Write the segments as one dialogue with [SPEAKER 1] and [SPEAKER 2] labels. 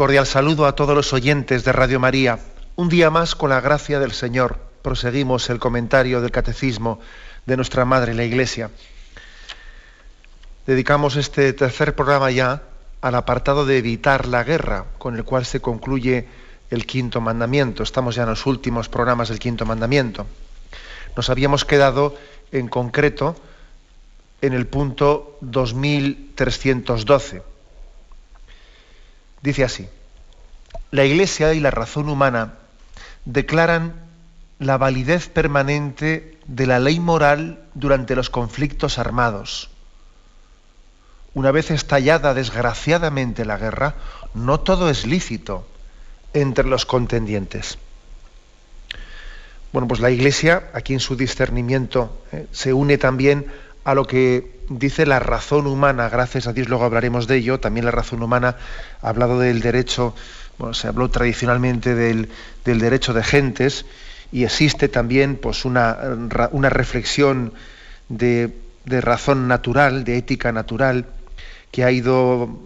[SPEAKER 1] Cordial saludo a todos los oyentes de Radio María. Un día más, con la gracia del Señor, proseguimos el comentario del Catecismo de nuestra Madre la Iglesia. Dedicamos este tercer programa ya al apartado de evitar la guerra, con el cual se concluye el quinto mandamiento. Estamos ya en los últimos programas del quinto mandamiento. Nos habíamos quedado en concreto en el punto 2312 Dice así, la Iglesia y la razón humana declaran la validez permanente de la ley moral durante los conflictos armados. Una vez estallada desgraciadamente la guerra, no todo es lícito entre los contendientes. Bueno, pues la Iglesia, aquí en su discernimiento, eh, se une también a lo que dice la razón humana, gracias a Dios luego hablaremos de ello, también la razón humana ha hablado del derecho, bueno, se habló tradicionalmente del, derecho de gentes y existe también pues, una, reflexión de, razón natural, de ética natural, que ha ido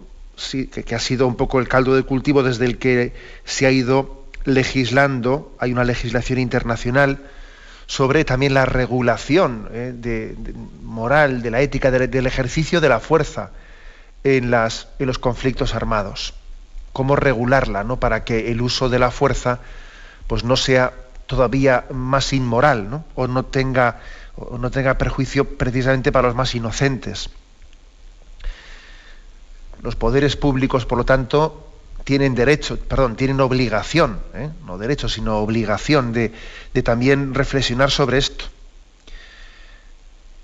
[SPEAKER 1] que ha sido un poco el caldo de cultivo desde el que se ha ido legislando, hay una legislación internacional sobre también la regulación eh, de, moral, de la ética, del ejercicio de la fuerza en, en, los conflictos armados. Cómo regularla, ¿no? Para que el uso de la fuerza pues no sea todavía más inmoral, ¿no? O no tenga, o no tenga perjuicio precisamente para los más inocentes. Los poderes públicos, por lo tanto, tienen derecho, perdón, tienen obligación, ¿eh? no derecho, sino obligación de, también reflexionar sobre esto.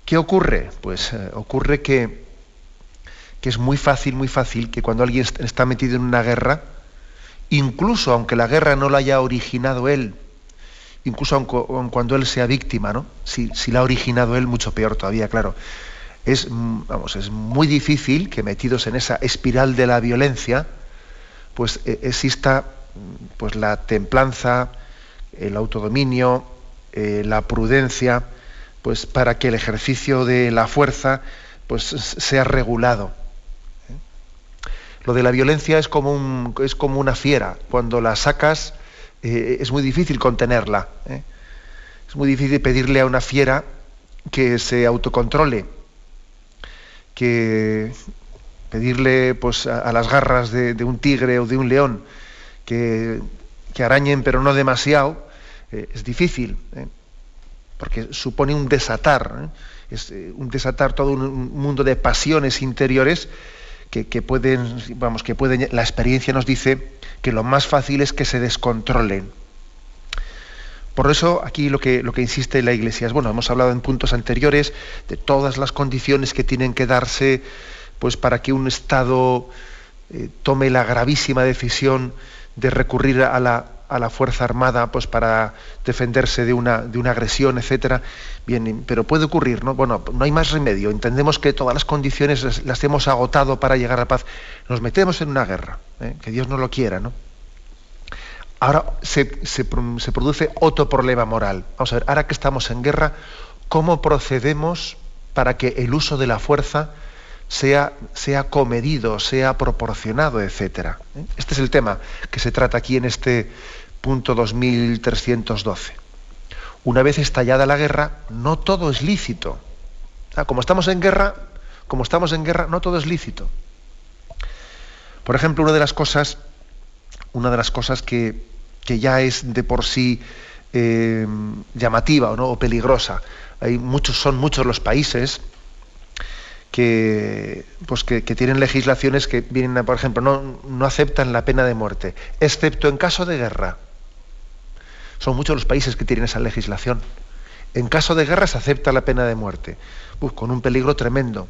[SPEAKER 1] ¿Qué ocurre? Pues eh, ocurre que, que, es muy fácil, muy fácil que cuando alguien está metido en una guerra, incluso aunque la guerra no la haya originado él, incluso aun, cuando él sea víctima, ¿no? Si, si, la ha originado él, mucho peor todavía, claro. Es, mm, vamos, es muy difícil que metidos en esa espiral de la violencia, pues eh, exista pues la templanza, el autodominio, eh, la prudencia, pues para que el ejercicio de la fuerza pues sea regulado. ¿eh? Lo de la violencia es como, es como una fiera. Cuando la sacas es muy difícil contenerla. Es muy difícil pedirle a una fiera que se autocontrole, que, pedirle pues, a, las garras de, un tigre o de un león que, arañen pero no demasiado, eh, es difícil, ¿eh? porque supone un desatar, ¿eh? es un desatar todo un, mundo de pasiones interiores que, pueden, vamos, que pueden, la experiencia nos dice que lo más fácil es que se descontrolen. Por eso aquí lo que, lo que insiste la Iglesia es, bueno, hemos hablado en puntos anteriores de todas las condiciones que tienen que darse pues para que un Estado eh, tome la gravísima decisión de recurrir a la, a la Fuerza Armada pues para defenderse de una, de una agresión, etcétera. Bien, pero puede ocurrir, ¿no? Bueno, no hay más remedio. Entendemos que todas las condiciones las, hemos agotado para llegar a la paz. Nos metemos en una guerra, ¿eh? que Dios no lo quiera, ¿no? Ahora se, se, se produce otro problema moral. Vamos a ver, ahora que estamos en guerra, ¿cómo procedemos para que el uso de la fuerza sea, sea comedido, sea proporcionado, etc. ¿Eh? Este es el tema que se trata aquí en este punto 2312. Una vez estallada la guerra, no todo es lícito. como estamos en guerra, como estamos en guerra, no todo es lícito. Por ejemplo, una de las cosas, una de las cosas que, ya es de por sí eh, llamativa ¿o, ¿no? o peligrosa. Hay muchos, son muchos los países que, pues que, tienen legislaciones que vienen, por ejemplo, no, no, aceptan la pena de muerte, excepto en caso de guerra. Son muchos los países que tienen esa legislación. En caso de guerra se acepta la pena de muerte, con un peligro tremendo,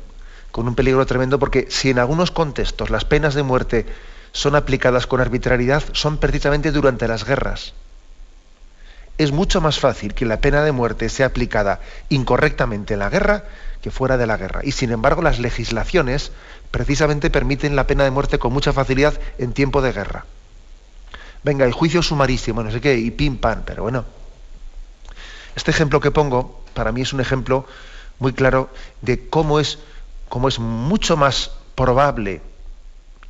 [SPEAKER 1] con un peligro tremendo porque si en algunos contextos las penas de muerte son aplicadas con arbitrariedad son precisamente durante las guerras. Es mucho más fácil que la pena de muerte sea aplicada incorrectamente en la guerra que fuera de la guerra. Y sin embargo las legislaciones precisamente permiten la pena de muerte con mucha facilidad en tiempo de guerra. Venga, el juicio sumarísimo, no sé qué, y pim pam, pero bueno. Este ejemplo que pongo para mí es un ejemplo muy claro de cómo es, cómo es mucho más probable,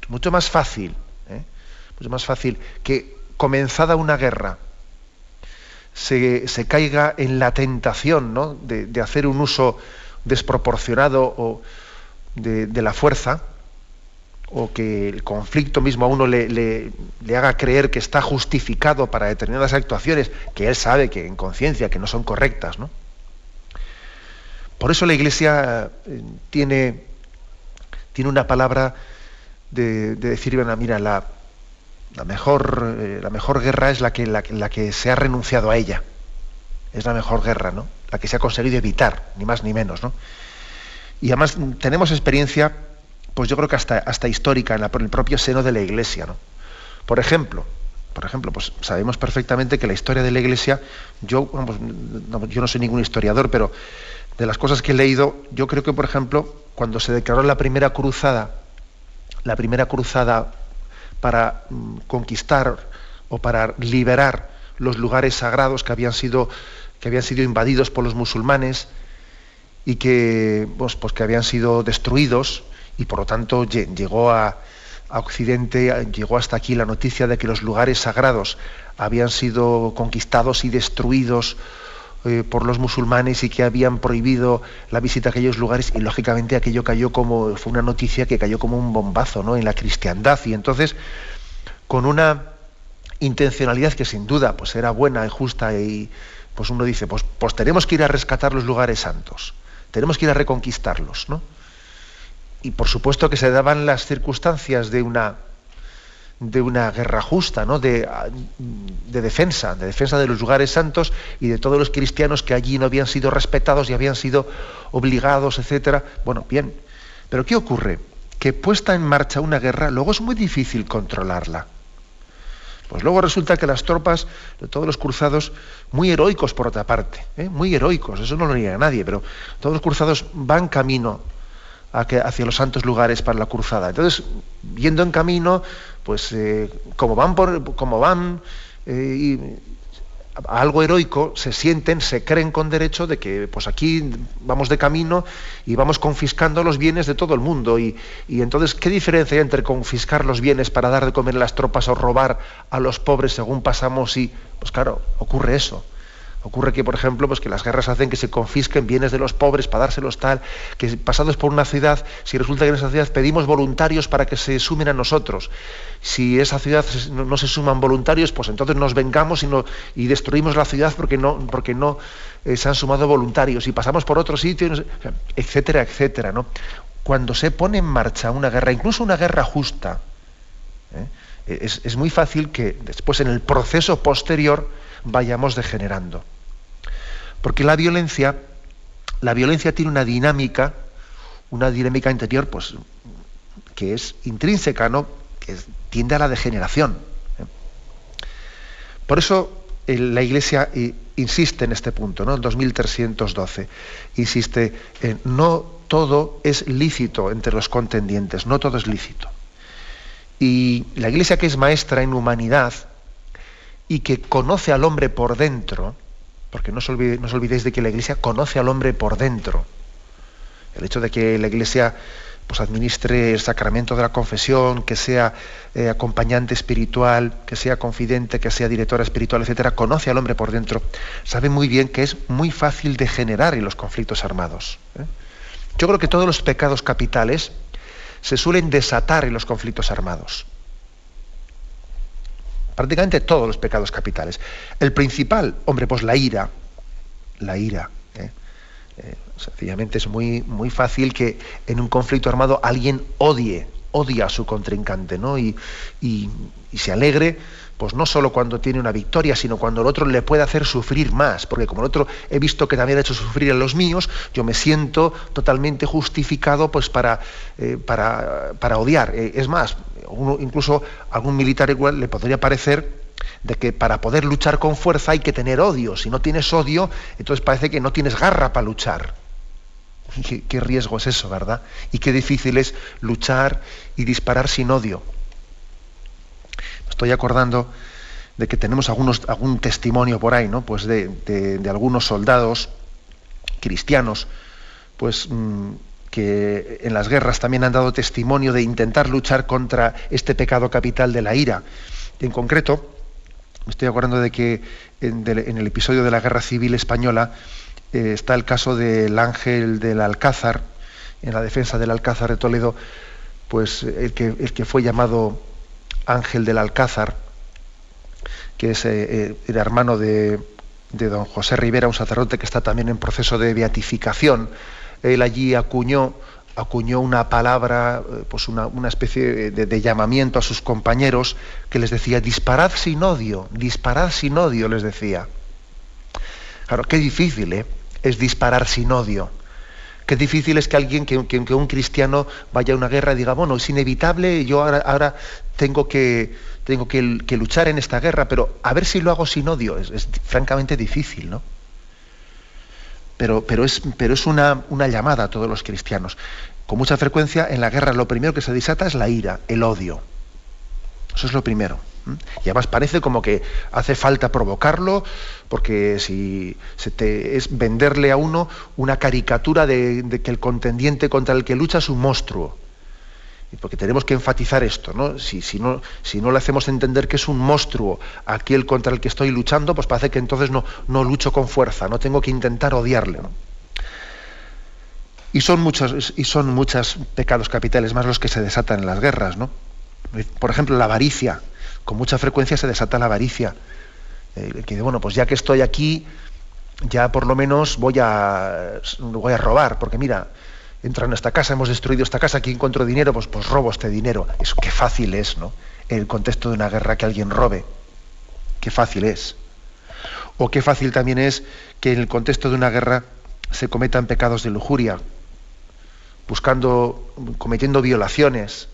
[SPEAKER 1] mucho más fácil, ¿eh? mucho más fácil que comenzada una guerra se, caiga en la tentación ¿no? de, hacer un uso desproporcionado de, la fuerza, o que el conflicto mismo a uno le, haga creer que está justificado para determinadas actuaciones que él sabe que en conciencia que no son correctas, ¿no? Por eso la Iglesia eh, tiene, tiene una palabra de, decir, mira, la, la mejor, eh, la mejor guerra es la que, la, que se ha renunciado a ella. Es la mejor guerra, ¿no? La que se ha conseguido evitar, ni más ni menos, ¿no? Y además tenemos experiencia, pues yo creo que hasta, hasta histórica, en, el propio seno de la Iglesia, ¿no? Por ejemplo, por ejemplo, pues sabemos perfectamente que la historia de la Iglesia, yo, yo no soy ningún historiador, pero de las cosas que he leído, yo creo que, por ejemplo, cuando se declaró la primera cruzada, la primera cruzada para mm, conquistar o para liberar los lugares sagrados que habían sido, que habían sido invadidos por los musulmanes y que, pues, pues que habían sido destruidos, y por lo tanto llegó a, a Occidente, llegó hasta aquí la noticia de que los lugares sagrados habían sido conquistados y destruidos eh, por los musulmanes y que habían prohibido la visita a aquellos lugares y lógicamente aquello cayó como fue una noticia que cayó como un bombazo ¿no? en la cristiandad y entonces con una intencionalidad que sin duda pues era buena y justa y pues uno dice pues, pues tenemos que ir a rescatar los lugares santos tenemos que ir a reconquistarlos ¿no? y por supuesto que se daban las circunstancias de una de una guerra justa, ¿no? de, de, defensa, de defensa de los lugares santos y de todos los cristianos que allí no habían sido respetados y habían sido obligados, etcétera. Bueno, bien. Pero ¿qué ocurre? Que puesta en marcha una guerra, luego es muy difícil controlarla. Pues luego resulta que las tropas de todos los cruzados, muy heroicos por otra parte, ¿eh? muy heroicos, eso no lo niega nadie, pero todos los cruzados van camino hacia los santos lugares para la cruzada. Entonces, yendo en camino, pues eh, como van por, como van eh, algo heroico, se sienten, se creen con derecho de que pues aquí vamos de camino y vamos confiscando los bienes de todo el mundo. Y, y entonces, ¿qué diferencia hay entre confiscar los bienes para dar de comer a las tropas o robar a los pobres según pasamos y, pues claro, ocurre eso. Ocurre que, por ejemplo, pues que las guerras hacen que se confisquen bienes de los pobres para dárselos tal, que pasados por una ciudad, si resulta que en esa ciudad pedimos voluntarios para que se sumen a nosotros. Si esa ciudad no, se suman voluntarios, pues entonces nos vengamos y, y destruimos la ciudad porque no, porque no eh, se han sumado voluntarios y pasamos por otro sitio, etcétera, etcétera. ¿no? Cuando se pone en marcha una guerra, incluso una guerra justa, ¿eh? es, es muy fácil que después en el proceso posterior vayamos degenerando. Porque la violencia, la violencia tiene una dinámica, una dinámica interior, pues, que es intrínseca, ¿no? que tiende a la degeneración. ¿eh? Por eso la Iglesia insiste en este punto, ¿no? 2312, insiste en no todo es lícito entre los contendientes, no todo es lícito. Y la Iglesia que es maestra en humanidad y que conoce al hombre por dentro, porque no os, olvidéis de que la Iglesia conoce al hombre por dentro. El hecho de que la Iglesia pues, administre el sacramento de la confesión, que sea eh, acompañante espiritual, que sea confidente, que sea directora espiritual, etcétera, conoce al hombre por dentro, sabe muy bien que es muy fácil de generar en los conflictos armados. ¿eh? Yo creo que todos los pecados capitales se suelen desatar en los conflictos armados prácticamente todos los pecados capitales. El principal, hombre, pues la ira, la ira. ¿eh? Eh, sencillamente es muy, muy fácil que en un conflicto armado alguien odie, odia a su contrincante, ¿no? Y, y, se alegre pues no solo cuando tiene una victoria, sino cuando el otro le puede hacer sufrir más, porque como el otro he visto que también ha hecho sufrir a los míos, yo me siento totalmente justificado pues para, eh, para, para, odiar. Eh, es más, uno, incluso algún militar igual le podría parecer de que para poder luchar con fuerza hay que tener odio. Si no tienes odio, entonces parece que no tienes garra para luchar. ¿Qué, qué riesgo es eso, verdad? Y qué difícil es luchar y disparar sin odio estoy acordando de que tenemos algún testimonio por ahí, ¿no? Pues de, algunos soldados cristianos, pues mm, que en las guerras también han dado testimonio de intentar luchar contra este pecado capital de la ira. en concreto, me estoy acordando de que en, el episodio de la Guerra Civil Española eh, está el caso del ángel del Alcázar, en la defensa del Alcázar de Toledo, pues el que fue llamado Ángel del Alcázar, que es eh, eh, el hermano de, don José Rivera, un sacerdote que está también en proceso de beatificación. Él allí acuñó, acuñó una palabra, eh, pues una, especie de, de, llamamiento a sus compañeros que les decía, disparad sin odio, disparad sin odio, les decía. Claro, qué difícil ¿eh? es disparar sin odio. Qué difícil es que alguien, que, un cristiano vaya a una guerra y diga, bueno, es inevitable, yo ahora, tengo, que, luchar en esta guerra, pero a ver si lo hago sin odio. Es, francamente difícil, ¿no? Pero, pero es, pero es una, una llamada a todos los cristianos. Con mucha frecuencia en la guerra lo primero que se desata es la ira, el odio. Eso es lo primero. Y además parece como que hace falta provocarlo, porque si se te, es venderle a uno una caricatura de, que el contendiente contra el que lucha es un monstruo. Porque tenemos que enfatizar esto, ¿no? Si, si, ¿no? si no le hacemos entender que es un monstruo aquel contra el que estoy luchando, pues parece que entonces no, no lucho con fuerza, no tengo que intentar odiarle. Y son muchos, y son muchos pecados capitales más los que se desatan en las guerras, ¿no? Por ejemplo, la avaricia con mucha frecuencia se desata la avaricia. Eh, que bueno, pues ya que estoy aquí, ya por lo menos voy a, voy a robar, porque mira, entran en esta casa, hemos destruido esta casa, aquí encuentro dinero, pues, pues robo este dinero. Eso qué fácil es, ¿no? En el contexto de una guerra que alguien robe. Qué fácil es. O qué fácil también es que en el contexto de una guerra se cometan pecados de lujuria, buscando, cometiendo violaciones,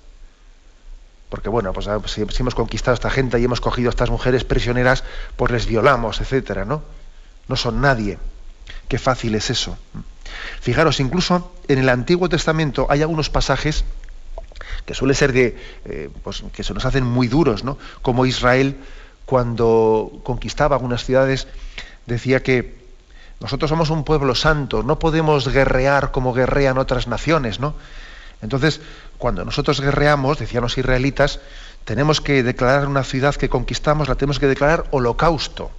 [SPEAKER 1] porque bueno, pues, ah, si, hemos conquistado a esta gente y hemos cogido a estas mujeres prisioneras, pues les violamos, etcétera, ¿no? No son nadie. Qué fácil es eso. Fijaros, incluso en el Antiguo Testamento hay algunos pasajes que suele ser de, eh, pues, que se nos hacen muy duros, ¿no? Como Israel cuando conquistaba algunas ciudades decía que nosotros somos un pueblo santo, no podemos guerrear como guerrean otras naciones, ¿no? Entonces, cuando nosotros guerreamos, decían los israelitas, tenemos que declarar una ciudad que conquistamos, la tenemos que declarar holocausto.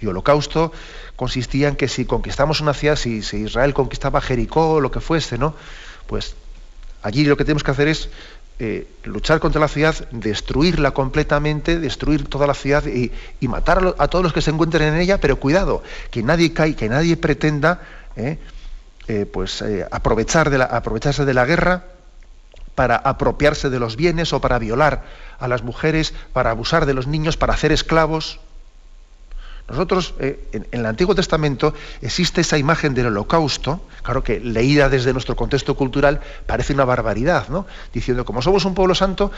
[SPEAKER 1] Y holocausto consistía en que si conquistamos una ciudad, si, Israel conquistaba Jericó o lo que fuese, ¿no? Pues allí lo que tenemos que hacer es eh, luchar contra la ciudad, destruirla completamente, destruir toda la ciudad y, matar a, todos los que se encuentren en ella, pero cuidado, que nadie caiga, que nadie pretenda eh, eh, pues, la, aprovecharse de la guerra para apropiarse de los bienes o para violar a las mujeres, para abusar de los niños, para hacer esclavos. Nosotros, eh, en, el Antiguo Testamento, existe esa imagen del holocausto, claro que leída desde nuestro contexto cultural parece una barbaridad, ¿no? Diciendo, como somos un pueblo santo,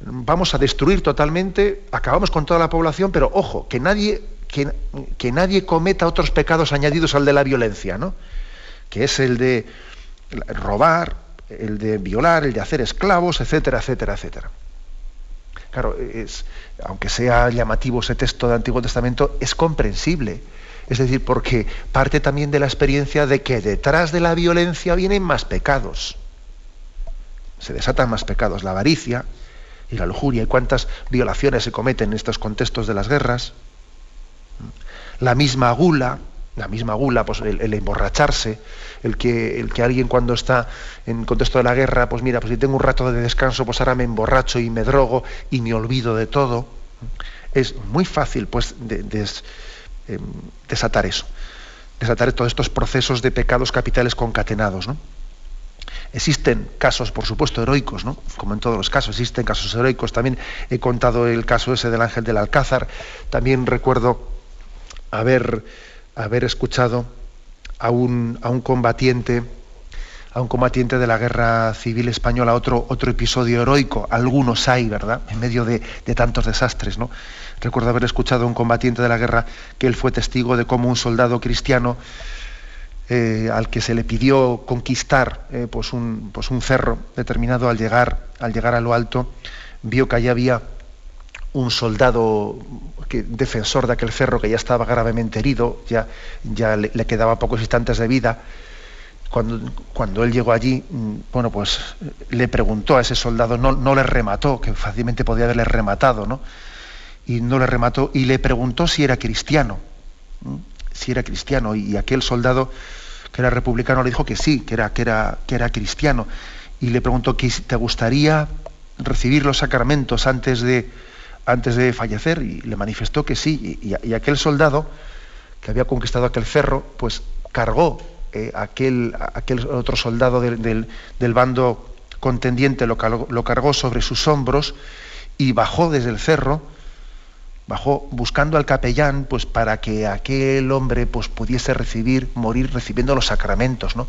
[SPEAKER 1] vamos a destruir totalmente, acabamos con toda la población, pero ojo, que nadie, que, que nadie cometa otros pecados añadidos al de la violencia, ¿no? Que es el de robar, el de violar, el de hacer esclavos, etcétera, etcétera, etcétera. Claro, es, aunque sea llamativo ese texto del Antiguo Testamento, es comprensible. Es decir, porque parte también de la experiencia de que detrás de la violencia vienen más pecados. Se desatan más pecados, la avaricia y la lujuria, y cuántas violaciones se cometen en estos contextos de las guerras. La misma gula, la misma gula, pues el, emborracharse, el que, el que alguien cuando está en contexto de la guerra, pues mira, pues si tengo un rato de descanso, pues ahora me emborracho y me drogo y me olvido de todo. Es muy fácil, pues, em, desatar eso, desatar todos estos procesos de pecados capitales concatenados. Existen casos, por supuesto, heroicos, ¿no? Como en todos los casos, existen casos heroicos. También he contado el caso ese del ángel del Alcázar. También recuerdo haber, haber escuchado a un, a un combatiente a un combatiente de la guerra civil española, otro, otro episodio heroico, algunos hay, ¿verdad? En medio de, tantos desastres, ¿no? Recuerdo haber escuchado a un combatiente de la guerra que él fue testigo de cómo un soldado cristiano eh, al que se le pidió conquistar eh, pues un, pues un cerro determinado al llegar, al llegar a lo alto, vio que allá había un soldado que, defensor de aquel cerro que ya estaba gravemente herido, ya, ya le, quedaba pocos instantes de vida, cuando, cuando él llegó allí, mm, bueno, pues le preguntó a ese soldado, no, no le remató, que fácilmente podía haberle rematado, ¿no? Y no le remató, y le preguntó si era cristiano, si era cristiano, y aquel soldado que era republicano le dijo que sí, que era, que era, que era cristiano, y le preguntó que te gustaría recibir los sacramentos antes de, antes de fallecer, y le manifestó que sí, y, aquel soldado que había conquistado aquel cerro, pues cargó eh, aquel, aquel, otro soldado del, bando contendiente lo, cargó sobre sus hombros y bajó desde el cerro, bajó buscando al capellán pues para que aquel hombre pues pudiese recibir, morir recibiendo los sacramentos, ¿no?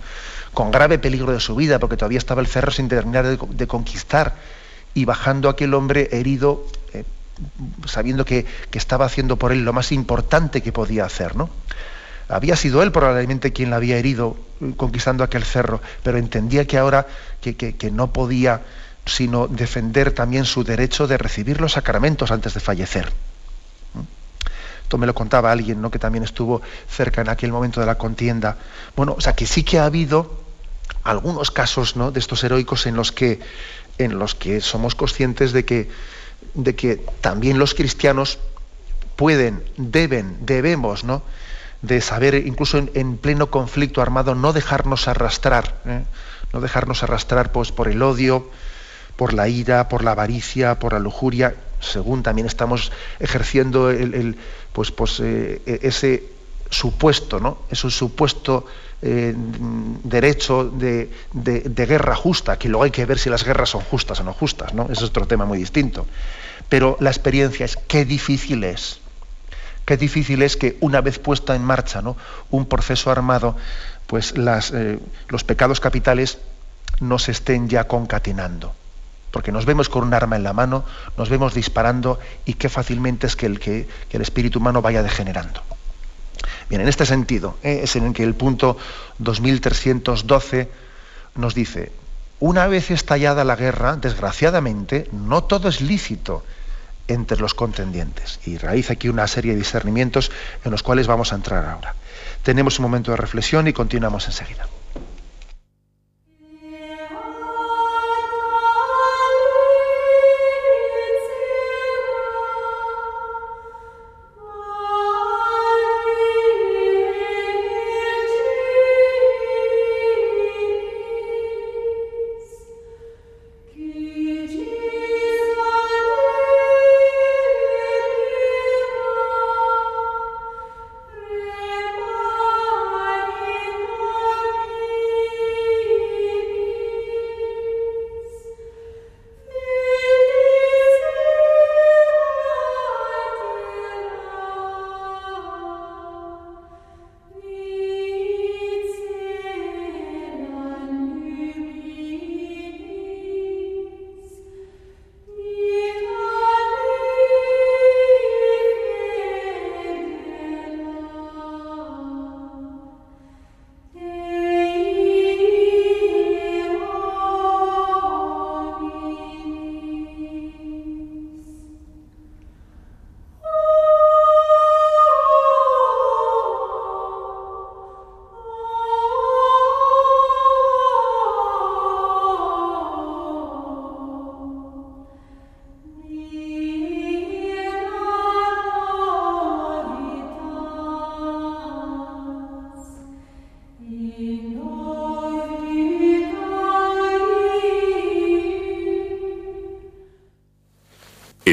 [SPEAKER 1] con grave peligro de su vida, porque todavía estaba el cerro sin terminar de, conquistar, y bajando aquel hombre herido, eh, sabiendo que, que, estaba haciendo por él lo más importante que podía hacer, ¿no? Había sido él probablemente quien la había herido eh, conquistando aquel cerro, pero entendía que ahora que, no podía sino defender también su derecho de recibir los sacramentos antes de fallecer. ¿Mm? Esto me lo contaba alguien ¿no? que también estuvo cerca en aquel momento de la contienda. Bueno, o sea que sí que ha habido algunos casos ¿no? de estos heroicos en los que, en los que somos conscientes de que, de que también los cristianos pueden, deben, debemos, ¿no? de saber, incluso en, pleno conflicto armado, no dejarnos arrastrar, ¿eh? no dejarnos arrastrar pues, por el odio, por la ira, por la avaricia, por la lujuria, según también estamos ejerciendo el, pues, pues, eh, e, ese supuesto, ¿no? Ese supuesto eh, derecho de, guerra justa, que luego hay que ver si las guerras son justas o no justas, ¿no? Ese es otro tema muy distinto. Pero la experiencia es qué difícil es Qué difícil es que una vez puesta en marcha ¿no? un proceso armado, pues las, eh, los pecados capitales no se estén ya concatenando. Porque nos vemos con un arma en la mano, nos vemos disparando y qué fácilmente es que el, que, el espíritu humano vaya degenerando. Bien, en este sentido, ¿eh? es en el que el punto 2312 nos dice, una vez estallada la guerra, desgraciadamente, no todo es lícito entre los contendientes. Y realiza aquí una serie de discernimientos en los cuales vamos a entrar ahora. Tenemos un momento de reflexión y continuamos enseguida.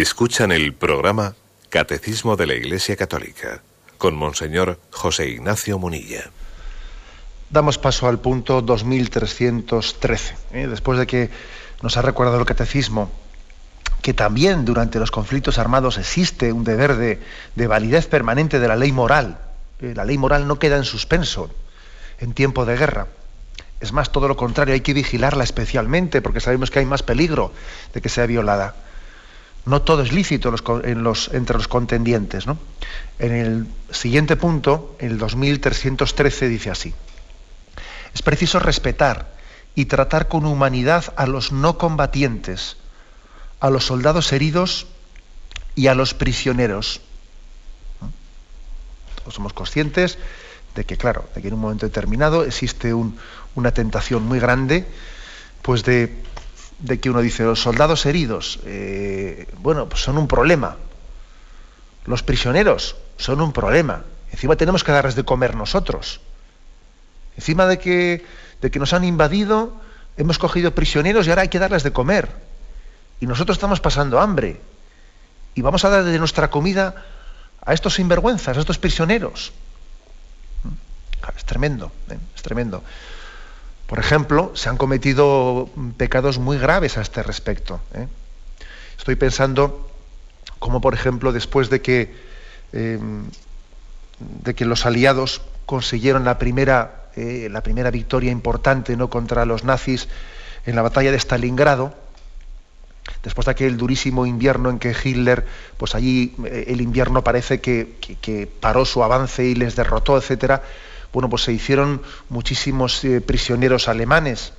[SPEAKER 2] Escuchan el programa Catecismo de la Iglesia Católica con Monseñor José Ignacio Munilla.
[SPEAKER 1] damos paso al punto 2313. ¿eh? Después de que nos ha recordado el catecismo que también durante los conflictos armados existe un deber de, validez permanente de la ley moral. ¿eh? La ley moral no queda en suspenso en tiempo de guerra. Es más, todo lo contrario, hay que vigilarla especialmente porque sabemos que hay más peligro de que sea violada. No todo es lícito entre los contendientes. En el siguiente punto, el 2313, dice así. Es preciso respetar y tratar con humanidad a los no combatientes, a los soldados heridos y a los prisioneros. Todos somos conscientes de que, claro, de que en un momento determinado existe una tentación muy grande, pues de, que uno dice, los soldados heridos, eh, bueno, pues son un problema. Los prisioneros son un problema. Encima tenemos que darles de comer nosotros. Encima de que, de que nos han invadido, hemos cogido prisioneros y ahora hay que darles de comer. Y nosotros estamos pasando hambre. Y vamos a dar de nuestra comida a estos sinvergüenzas, a estos prisioneros. Es tremendo, ¿eh? es tremendo. Por ejemplo, se han cometido pecados muy graves a este respecto. ¿eh? Estoy pensando como, por ejemplo, después de que, eh, de que los aliados consiguieron la primera eh, la primera victoria importante ¿no? contra los nazis en la batalla de Stalingrado, después de aquel durísimo invierno en que Hitler, pues allí eh, el invierno parece que, paró su avance y les derrotó, etcétera, bueno, pues se hicieron muchísimos eh, prisioneros alemanes,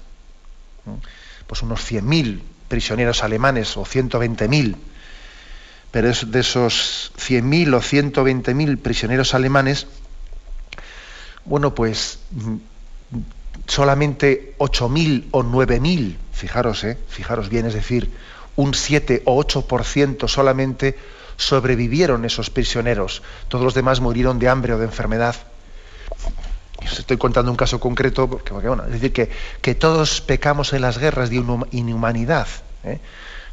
[SPEAKER 1] pues unos 100.000 prisioneros alemanes o 120.000. Pero de esos 100.000 o 120.000 prisioneros alemanes, bueno, pues mm, solamente 8.000 o 9.000, fijaros, eh, fijaros bien, es decir, un 7 o 8% solamente sobrevivieron esos prisioneros. Todos los demás murieron de hambre o de enfermedad. Os estoy contando un caso concreto, porque, bueno, es decir, que, todos pecamos en las guerras de inhumanidad. ¿eh?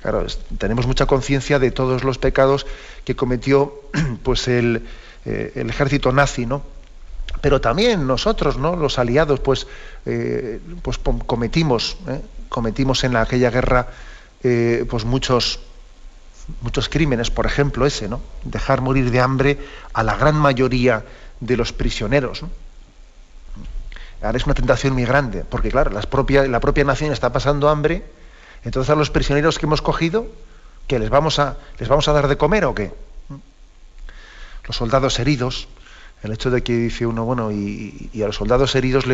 [SPEAKER 1] Claro, tenemos mucha conciencia de todos los pecados que cometió pues, el, eh, el ejército nazi, ¿no? pero también nosotros, ¿no? los aliados, pues, eh, pues cometimos, cometimos en aquella guerra pues muchos, muchos crímenes, por ejemplo ese, ¿no? dejar morir de hambre a la gran mayoría de los prisioneros. Ahora es una tentación muy grande, porque claro, la propia nación está pasando hambre, entonces a los prisioneros que hemos cogido, ¿que les vamos a, les vamos a dar de comer o qué? Los soldados heridos, el hecho de que dice uno, bueno, y, a los soldados heridos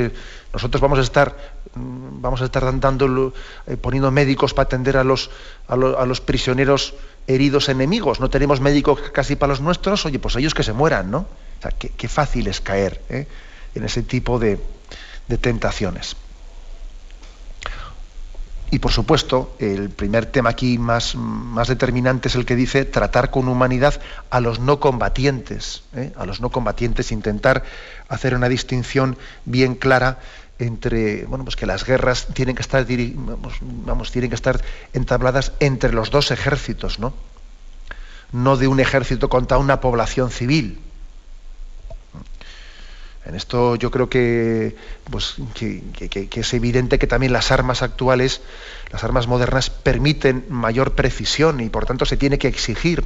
[SPEAKER 1] nosotros vamos a estar, mm, vamos a estar dando, eh, poniendo médicos para atender a los, a, los prisioneros heridos enemigos. No tenemos médicos casi para los nuestros, oye, pues ellos que se mueran, ¿no? O sea, qué, fácil es caer ¿eh? en ese tipo de, de tentaciones. Y por supuesto, el primer tema aquí más, más, determinante es el que dice tratar con humanidad a los no combatientes, ¿eh? a los no combatientes, intentar hacer una distinción bien clara entre, bueno, pues que las guerras tienen que estar, vamos, tienen que estar entabladas entre los dos ejércitos, ¿no? No de un ejército contra una población civil. En esto yo creo que, pues, que, es evidente que también las armas actuales, las armas modernas, permiten mayor precisión y por tanto se tiene que exigir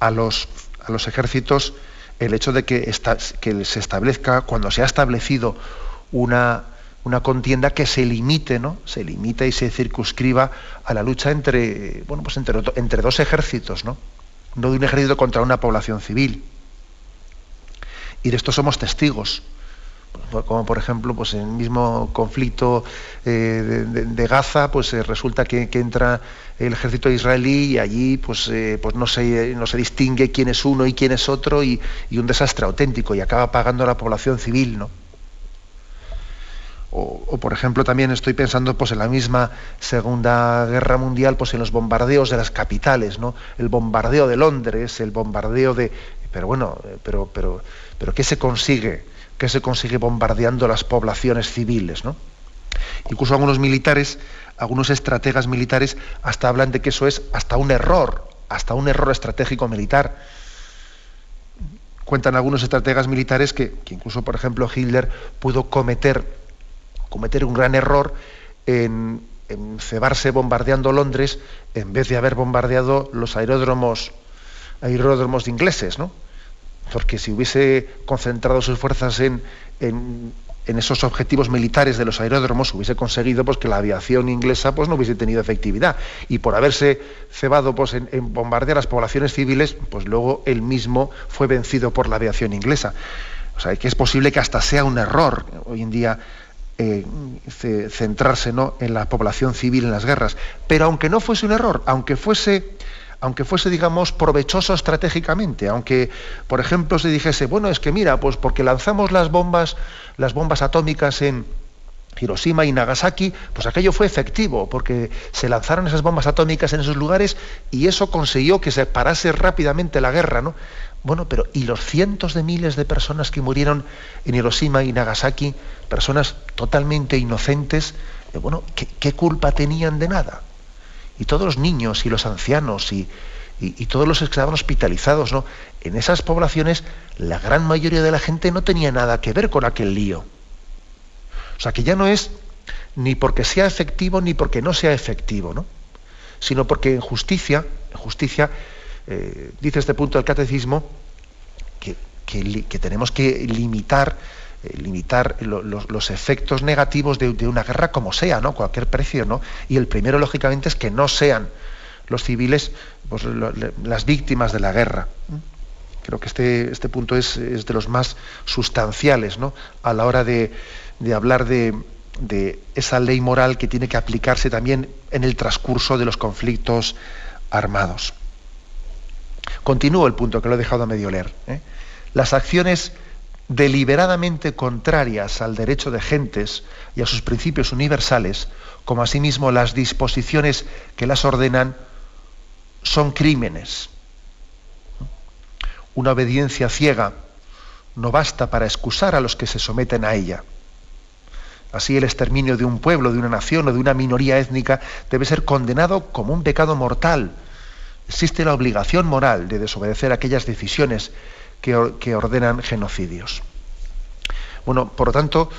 [SPEAKER 1] a, los, a los ejércitos el hecho de que, que se establezca, cuando se ha establecido una, una contienda que se limite, ¿no? Se limite y se circunscriba a la lucha entre, bueno, pues entre, entre dos ejércitos, ¿no? No de un ejército contra una población civil y de esto somos testigos como por ejemplo pues en el mismo conflicto eh, de, Gaza pues eh, resulta que, entra el ejército israelí y allí pues, eh, pues no, se, no se distingue quién es uno y quién es otro y, un desastre auténtico y acaba pagando la población civil ¿no? O, por ejemplo también estoy pensando pues en la misma segunda guerra mundial pues en los bombardeos de las capitales no el bombardeo de Londres el bombardeo de pero bueno pero pero pero ¿qué se consigue? ¿Qué se consigue bombardeando las poblaciones civiles? ¿no? Incluso algunos militares, algunos estrategas militares, hasta hablan de que eso es hasta un error, hasta un error estratégico militar. Cuentan algunos estrategas militares que, incluso, por ejemplo, Hitler pudo cometer, cometer un gran error en, cebarse bombardeando Londres en vez de haber bombardeado los aeródromos, aeródromos ingleses, ¿no? Porque si hubiese concentrado sus fuerzas en, esos objetivos militares de los aeródromos hubiese conseguido pues, que la aviación inglesa pues, no hubiese tenido efectividad. Y por haberse cebado pues, en, bombardear las poblaciones civiles, pues luego él mismo fue vencido por la aviación inglesa. O sea, que es posible que hasta sea un error hoy en día eh, centrarse ¿no? en la población civil en las guerras. Pero aunque no fuese un error, aunque fuese aunque fuese, digamos, provechoso estratégicamente, aunque, por ejemplo, se dijese, bueno, es que mira, pues porque lanzamos las bombas, las bombas atómicas en Hiroshima y Nagasaki, pues aquello fue efectivo, porque se lanzaron esas bombas atómicas en esos lugares y eso consiguió que se parase rápidamente la guerra, ¿no? Bueno, pero ¿y los cientos de miles de personas que murieron en Hiroshima y Nagasaki, personas totalmente inocentes, eh, bueno, ¿qué culpa tenían de nada? Y todos los niños y los ancianos y, todos los que estaban hospitalizados, ¿no? En esas poblaciones la gran mayoría de la gente no tenía nada que ver con aquel lío. O sea que ya no es ni porque sea efectivo ni porque no sea efectivo, ¿no? Sino porque en justicia, en justicia, eh, dice este punto del catecismo, que, que tenemos que limitar eh, limitar los efectos negativos de, una guerra como sea, ¿no? Cualquier precio, ¿no? Y el primero, lógicamente, es que no sean los civiles pues, las víctimas de la guerra. Creo que este, este punto es, de los más sustanciales ¿no? a la hora de, hablar de, de, esa ley moral que tiene que aplicarse también en el transcurso de los conflictos armados. Continúo el punto que lo he dejado a medio leer. ¿eh? Las acciones deliberadamente contrarias al derecho de gentes y a sus principios universales, como asimismo las disposiciones que las ordenan, son crímenes. Una obediencia ciega no basta para excusar a los que se someten a ella. Así el exterminio de un pueblo, de una nación o de una minoría étnica debe ser condenado como un pecado mortal. Existe la obligación moral de desobedecer aquellas decisiones que, ordenan genocidios. Bueno, por lo tanto,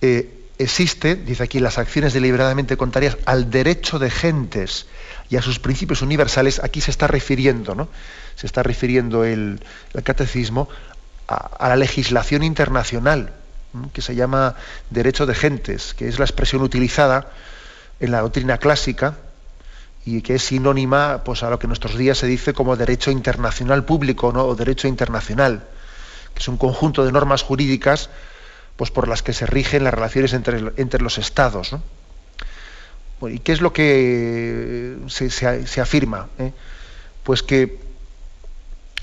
[SPEAKER 1] eh, existe, dice aquí, las acciones deliberadamente contrarias al derecho de gentes y a sus principios universales, aquí se está refiriendo, ¿no? Se está refiriendo el, catecismo a, la legislación internacional, que se llama derecho de gentes, que es la expresión utilizada en la doctrina clásica y que es sinónima pues, a lo que en nuestros días se dice como derecho internacional público ¿no? o derecho internacional, que es un conjunto de normas jurídicas pues, por las que se rigen las relaciones entre, entre los estados. ¿Y qué es lo que se, afirma? Eh? Pues que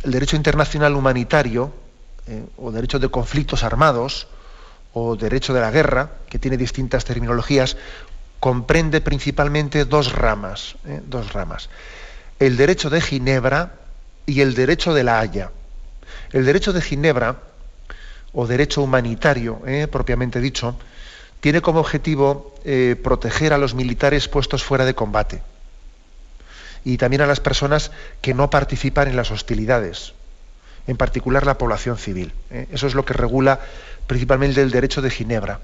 [SPEAKER 1] el derecho internacional humanitario, eh, o derecho de conflictos armados, o derecho de la guerra, que tiene distintas terminologías, comprende principalmente dos ramas, ¿eh? dos ramas. El derecho de Ginebra y el derecho de la Haya. El derecho de Ginebra, o derecho humanitario, ¿eh? propiamente dicho, tiene como objetivo eh, proteger a los militares puestos fuera de combate y también a las personas que no participan en las hostilidades, en particular la población civil. Eso es lo que regula principalmente el derecho de Ginebra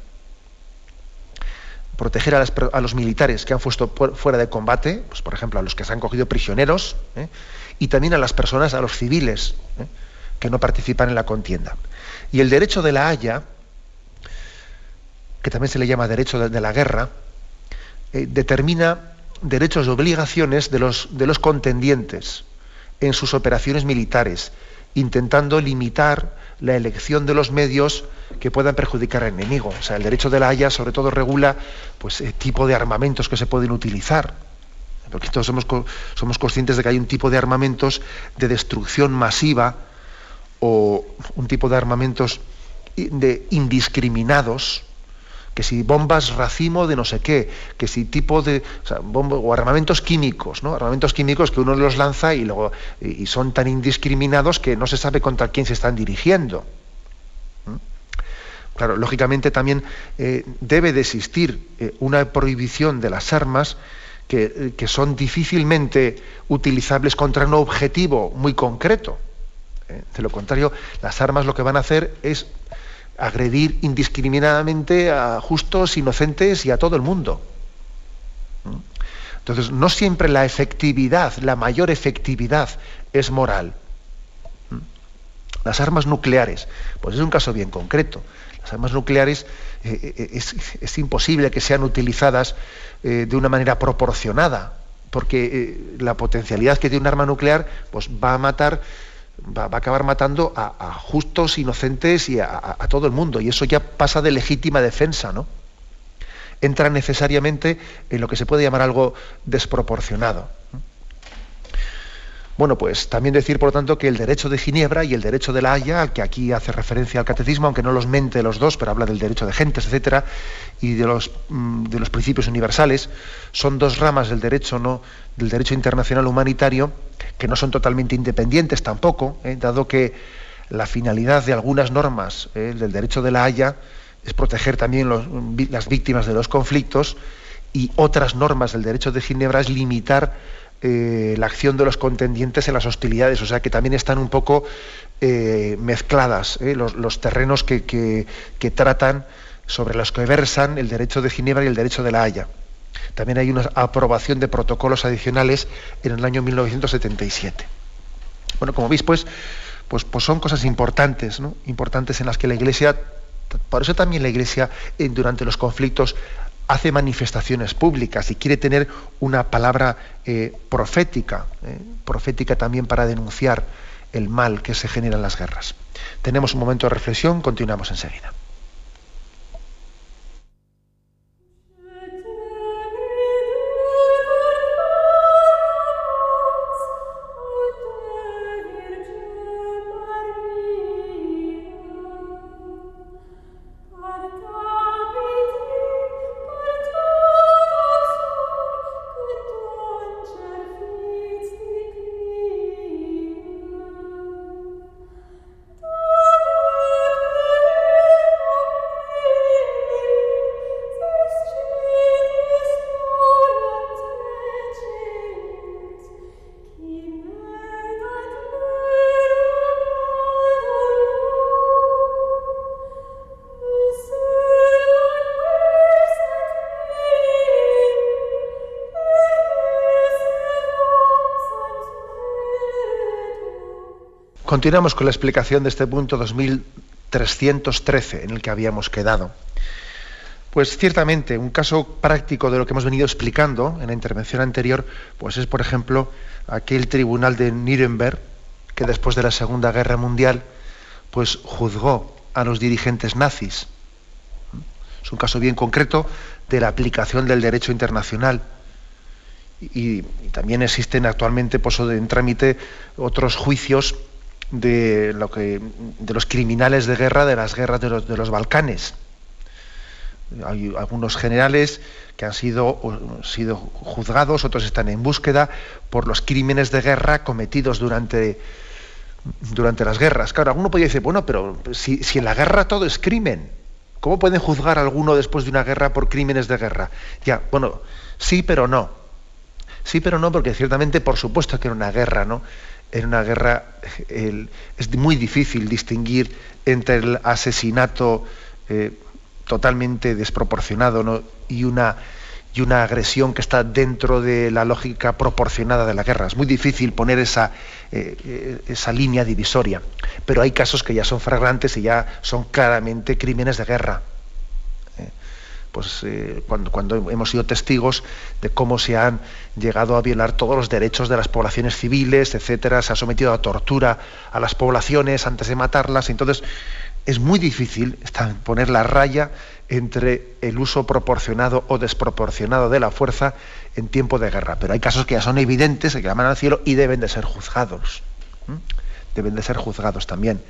[SPEAKER 1] proteger a, los militares que han puesto fuera de combate, pues, por ejemplo, a los que se han cogido prisioneros, ¿eh? y también a las personas, a los civiles, ¿eh? que no participan en la contienda. Y el derecho de la Haya, que también se le llama derecho de, la guerra, eh, determina derechos y obligaciones de los, de los contendientes en sus operaciones militares, intentando limitar la elección de los medios que puedan perjudicar al enemigo. O sea, el derecho de la Haya sobre todo regula pues, el tipo de armamentos que se pueden utilizar. Porque todos somos, somos conscientes de que hay un tipo de armamentos de destrucción masiva o un tipo de armamentos de indiscriminados, que si bombas racimo de no sé qué, que si tipo de o, armamentos químicos, ¿no? Armamentos químicos que uno los lanza y luego y son tan indiscriminados que no se sabe contra quién se están dirigiendo. Claro, lógicamente también eh, debe de existir eh, una prohibición de las armas que, eh, que, son difícilmente utilizables contra un objetivo muy concreto. De lo contrario, las armas lo que van a hacer es agredir indiscriminadamente a justos, inocentes y a todo el mundo. ¿Mm? Entonces, no siempre la efectividad, la mayor efectividad es moral. ¿Mm? Las armas nucleares, pues es un caso bien concreto. Las armas nucleares eh, eh, es, imposible que sean utilizadas de una manera proporcionada, porque la potencialidad que tiene un arma nuclear pues, va a matar va, a acabar matando a, justos, inocentes y a, todo el mundo. Y eso ya pasa de legítima defensa, ¿no? Entra necesariamente en lo que se puede llamar algo desproporcionado. Bueno, pues también decir, por lo tanto, que el derecho de Ginebra y el derecho de la Haya, al que aquí hace referencia al catecismo, aunque no los mente los dos, pero habla del derecho de gentes, etcétera, y de los, mm, de los principios universales, son dos ramas del derecho, ¿no? del derecho internacional humanitario, que no son totalmente independientes tampoco, ¿eh? dado que la finalidad de algunas normas ¿eh? del derecho de la Haya es proteger también las víctimas de los conflictos y otras normas del derecho de Ginebra es limitar eh, la acción de los contendientes en las hostilidades, o sea que también están un poco mezcladas los, terrenos que, tratan, sobre los que versan el derecho de Ginebra y el derecho de la Haya. También hay una aprobación de protocolos adicionales en el año 1977. Bueno, como veis, pues, pues, pues son cosas importantes, ¿no? importantes en las que la Iglesia, por eso también la Iglesia eh, durante los conflictos hace manifestaciones públicas y quiere tener una palabra eh, profética, eh, profética también para denunciar el mal que se genera en las guerras. Tenemos un momento de reflexión, continuamos enseguida. Continuamos con la explicación de este punto 2313 en el que habíamos quedado. Pues ciertamente, un caso práctico de lo que hemos venido explicando en la intervención anterior, pues es, por ejemplo, aquel tribunal de Nuremberg que después de la Segunda Guerra Mundial, pues juzgó a los dirigentes nazis. Es un caso bien concreto de la aplicación del derecho internacional. Y, también existen actualmente pues, en trámite otros juicios de, lo que, de los criminales de guerra de las guerras de los, de los Balcanes. Hay algunos generales que han sido, sido juzgados, otros están en búsqueda por los crímenes de guerra cometidos durante, durante las guerras. Claro, alguno podría decir, bueno, pero si, si en la guerra todo es crimen, ¿cómo pueden juzgar a alguno después de una guerra por crímenes de guerra? Ya, bueno, sí, pero no. Sí, pero no, porque ciertamente, por supuesto que era una guerra, ¿no? En una guerra es muy difícil distinguir entre el asesinato eh, totalmente desproporcionado y, una, agresión que está dentro de la lógica proporcionada de la guerra. Es muy difícil poner esa, eh, eh, esa línea divisoria. Pero hay casos que ya son fragrantes y ya son claramente crímenes de guerra pues eh, cuando, hemos sido testigos de cómo se han llegado a violar todos los derechos de las poblaciones civiles, etcétera, se ha sometido a tortura a las poblaciones antes de matarlas, entonces es muy difícil poner la raya entre el uso proporcionado o desproporcionado de la fuerza en tiempo de guerra. Pero hay casos que ya son evidentes, que llaman al cielo y deben de ser juzgados. Deben de ser juzgados también.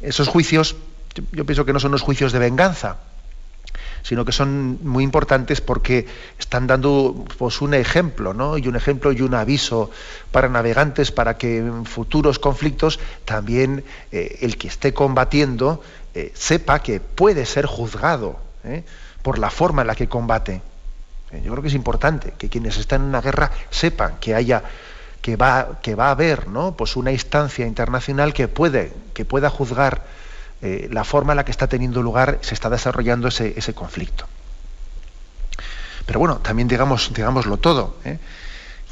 [SPEAKER 1] Esos juicios, yo pienso que no son los juicios de venganza, sino que son muy importantes porque están dando pues, un ejemplo, ¿no? Y un ejemplo y un aviso para navegantes para que en futuros conflictos también eh, el que esté combatiendo eh, sepa que puede ser juzgado ¿eh? por la forma en la que combate. Yo creo que es importante que quienes están en una guerra sepan que haya que va, que va a haber ¿no? pues una instancia internacional que, puede, que pueda juzgar eh, la forma en la que está teniendo lugar, se está desarrollando ese, ese conflicto. Pero bueno, también digamos, digámoslo todo, ¿eh?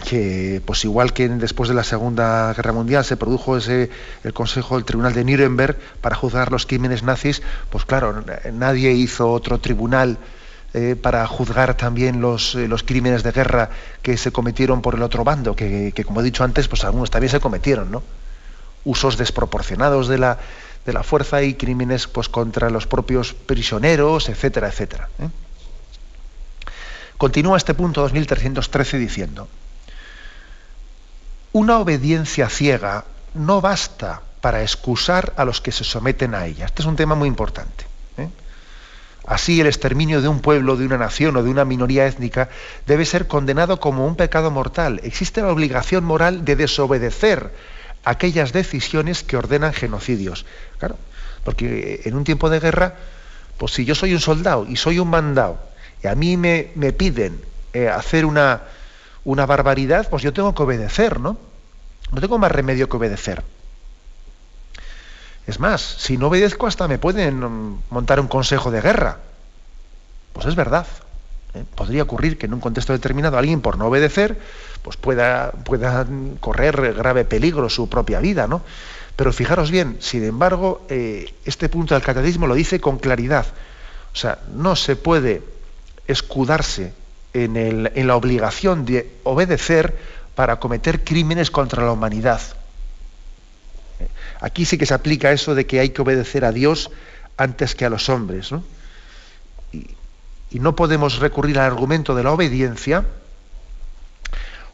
[SPEAKER 1] que pues igual que después de la Segunda Guerra Mundial se produjo ese el Consejo del Tribunal de Nuremberg para juzgar los crímenes nazis, pues claro, nadie hizo otro tribunal eh, para juzgar también los, eh, los, crímenes de guerra que se cometieron por el otro bando, que, que, como he dicho antes, pues algunos también se cometieron, ¿no? Usos desproporcionados de la, de la fuerza y crímenes pues contra los propios prisioneros, etcétera, etcétera. Continúa este punto 2313 diciendo, una obediencia ciega no basta para excusar a los que se someten a ella. Este es un tema muy importante. ¿eh? Así el exterminio de un pueblo, de una nación o de una minoría étnica debe ser condenado como un pecado mortal. Existe la obligación moral de desobedecer aquellas decisiones que ordenan genocidios. Claro, porque en un tiempo de guerra, pues si yo soy un soldado y soy un mandado y a mí me, me piden eh, hacer una, una barbaridad, pues yo tengo que obedecer, ¿no? No tengo más remedio que obedecer. Es más, si no obedezco hasta me pueden montar un consejo de guerra. Pues es verdad. ¿Eh? Podría ocurrir que en un contexto determinado alguien por no obedecer pues pueda, correr grave peligro su propia vida, ¿no? Pero fijaros bien, sin embargo, eh, este punto del catecismo lo dice con claridad. O sea, no se puede escudarse en, la obligación de obedecer para cometer crímenes contra la humanidad. Aquí sí que se aplica eso de que hay que obedecer a Dios antes que a los hombres. Y, y, no podemos recurrir al argumento de la obediencia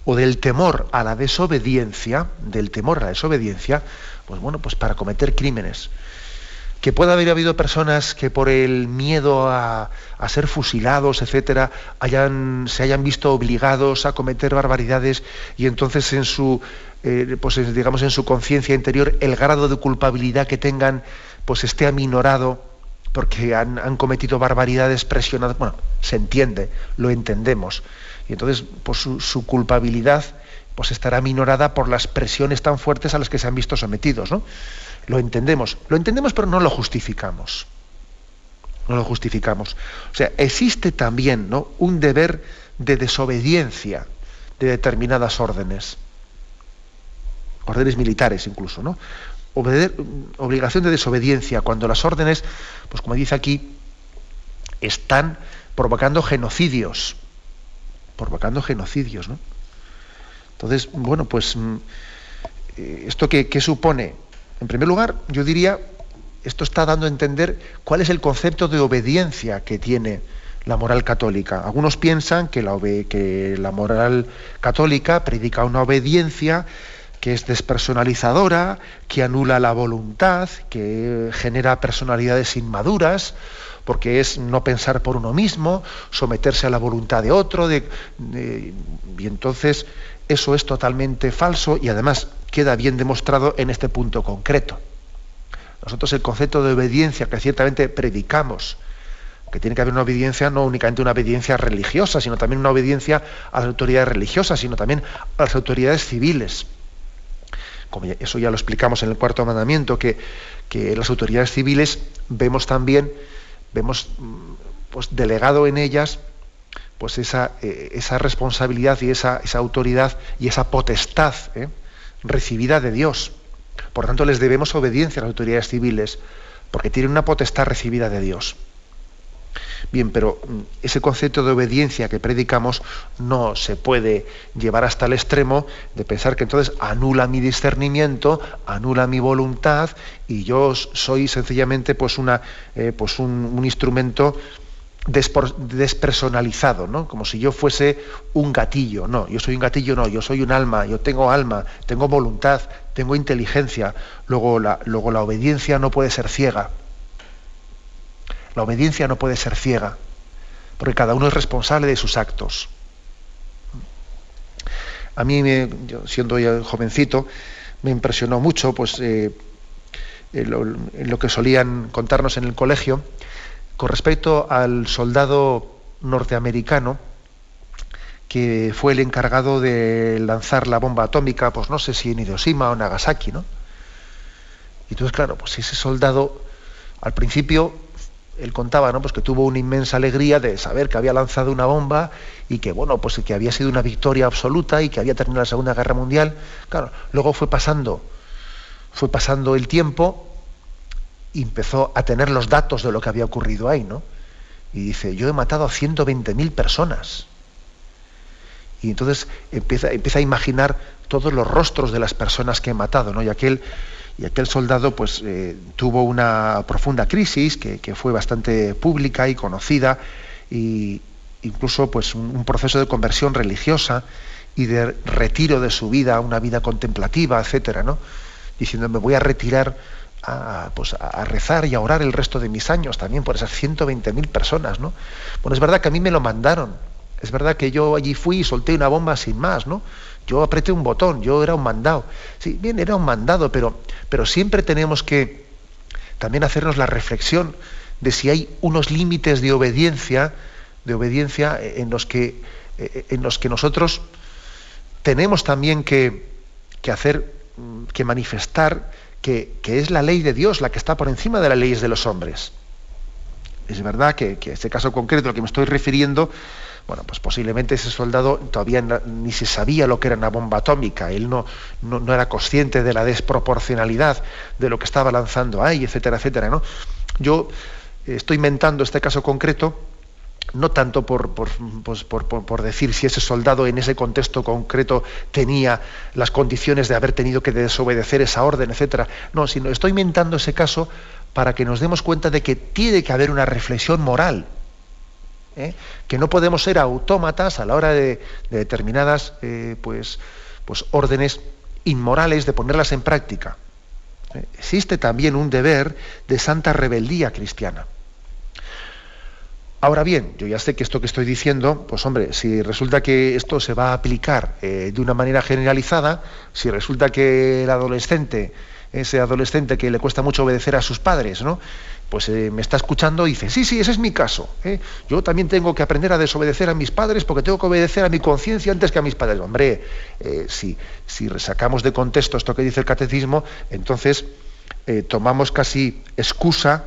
[SPEAKER 1] o del temor a la desobediencia, del temor a la desobediencia, pues bueno, pues para cometer crímenes. Que pueda haber habido personas que por el miedo a, ser fusilados, etcétera, hayan, se hayan visto obligados a cometer barbaridades y entonces en su, eh, pues digamos en su conciencia interior el grado de culpabilidad que tengan pues esté aminorado porque han, cometido barbaridades presionadas. Bueno, se entiende, lo entendemos. Y entonces pues, su, su culpabilidad pues estará aminorada por las presiones tan fuertes a las que se han visto sometidos, ¿no? Lo entendemos, lo entendemos pero no lo justificamos. No lo justificamos. O sea, existe también ¿no? un deber de desobediencia de determinadas órdenes. Órdenes militares incluso, ¿no? Obligación de desobediencia cuando las órdenes, pues como dice aquí, están provocando genocidios. Provocando genocidios, ¿no? Entonces, bueno, pues mm, eh, ¿esto qué supone? En primer lugar, yo diría, esto está dando a entender cuál es el concepto de obediencia que tiene la moral católica. Algunos piensan que la, que la moral católica predica una obediencia que es despersonalizadora, que anula la voluntad, que genera personalidades inmaduras, porque es no pensar por uno mismo, someterse a la voluntad de otro, y entonces eso es totalmente falso y además queda bien demostrado en este punto concreto. Nosotros el concepto de obediencia que ciertamente predicamos, que tiene que haber una obediencia, no únicamente una obediencia religiosa, sino también una obediencia a las autoridades religiosas, sino también a las autoridades civiles. Como eso ya lo explicamos en el cuarto mandamiento, que, que las autoridades civiles vemos también, vemos mm, pues, delegado en ellas pues esa, eh, esa responsabilidad y esa, esa, autoridad y esa potestad ¿eh? recibida de Dios. Por tanto, les debemos obediencia a las autoridades civiles, porque tienen una potestad recibida de Dios. Bien, pero mm, ese concepto de obediencia que predicamos no se puede llevar hasta el extremo de pensar que entonces anula mi discernimiento, anula mi voluntad y yo soy sencillamente pues, una, eh, pues un, un instrumento despersonalizado, ¿no? Como si yo fuese un gatillo. No, yo soy un gatillo, no, yo soy un alma, yo tengo alma, tengo voluntad, tengo inteligencia. Luego la, luego la obediencia no puede ser ciega. La obediencia no puede ser ciega, porque cada uno es responsable de sus actos. A mí, siendo ya jovencito, me impresionó mucho pues, eh, lo que solían contarnos en el colegio, con respecto al soldado norteamericano que fue el encargado de lanzar la bomba atómica, pues no sé si en Hiroshima o Nagasaki, ¿no? Y entonces, claro, pues ese soldado, al principio, él contaba, ¿no? Pues que tuvo una inmensa alegría de saber que había lanzado una bomba y que, bueno, pues que había sido una victoria absoluta y que había terminado la Segunda Guerra Mundial. Claro, luego fue pasando, fue pasando el tiempo y empezó a tener los datos de lo que había ocurrido ahí, ¿no? Y dice, yo he matado a 120.000 personas. Y entonces empieza, a imaginar todos los rostros de las personas que he matado, ¿no? Y aquel, y aquel soldado pues eh, tuvo una profunda crisis que, fue bastante pública y conocida, y incluso pues un, proceso de conversión religiosa y de retiro de su vida, una vida contemplativa, etcétera, ¿no? Diciendo, me voy a retirar a, pues, a rezar y a orar el resto de mis años también por esas 120.000 personas, ¿no? Bueno, es verdad que a mí me lo mandaron, es verdad que yo allí fui y solté una bomba sin más, ¿no? Yo apreté un botón, yo era un mandado. Sí, bien, era un mandado, pero, pero siempre tenemos que también hacernos la reflexión de si hay unos límites de obediencia, de obediencia en los que, en los que nosotros tenemos también que, que hacer, que manifestar que, es la ley de Dios la que está por encima de las leyes de los hombres. Es verdad que, que este caso concreto al que me estoy refiriendo, bueno, pues posiblemente ese soldado todavía ni se sabía lo que era una bomba atómica, él no, no, era consciente de la desproporcionalidad de lo que estaba lanzando ahí, etcétera, etcétera. ¿no? Yo estoy inventando este caso concreto no tanto por, pues por, por, decir si ese soldado en ese contexto concreto tenía las condiciones de haber tenido que desobedecer esa orden, etcétera. No, sino estoy inventando ese caso para que nos demos cuenta de que tiene que haber una reflexión moral, ¿eh? que no podemos ser autómatas a la hora de, determinadas eh, pues, pues órdenes inmorales de ponerlas en práctica. ¿eh? Existe también un deber de santa rebeldía cristiana. Ahora bien, yo ya sé que esto que estoy diciendo, pues hombre, si resulta que esto se va a aplicar de una manera generalizada, si resulta que el adolescente, ese adolescente que le cuesta mucho obedecer a sus padres, ¿no? Pues eh, me está escuchando y dice, sí, sí, ese es mi caso. ¿eh? Yo también tengo que aprender a desobedecer a mis padres porque tengo que obedecer a mi conciencia antes que a mis padres. Hombre, si, si sacamos de contexto esto que dice el catecismo, entonces tomamos casi excusa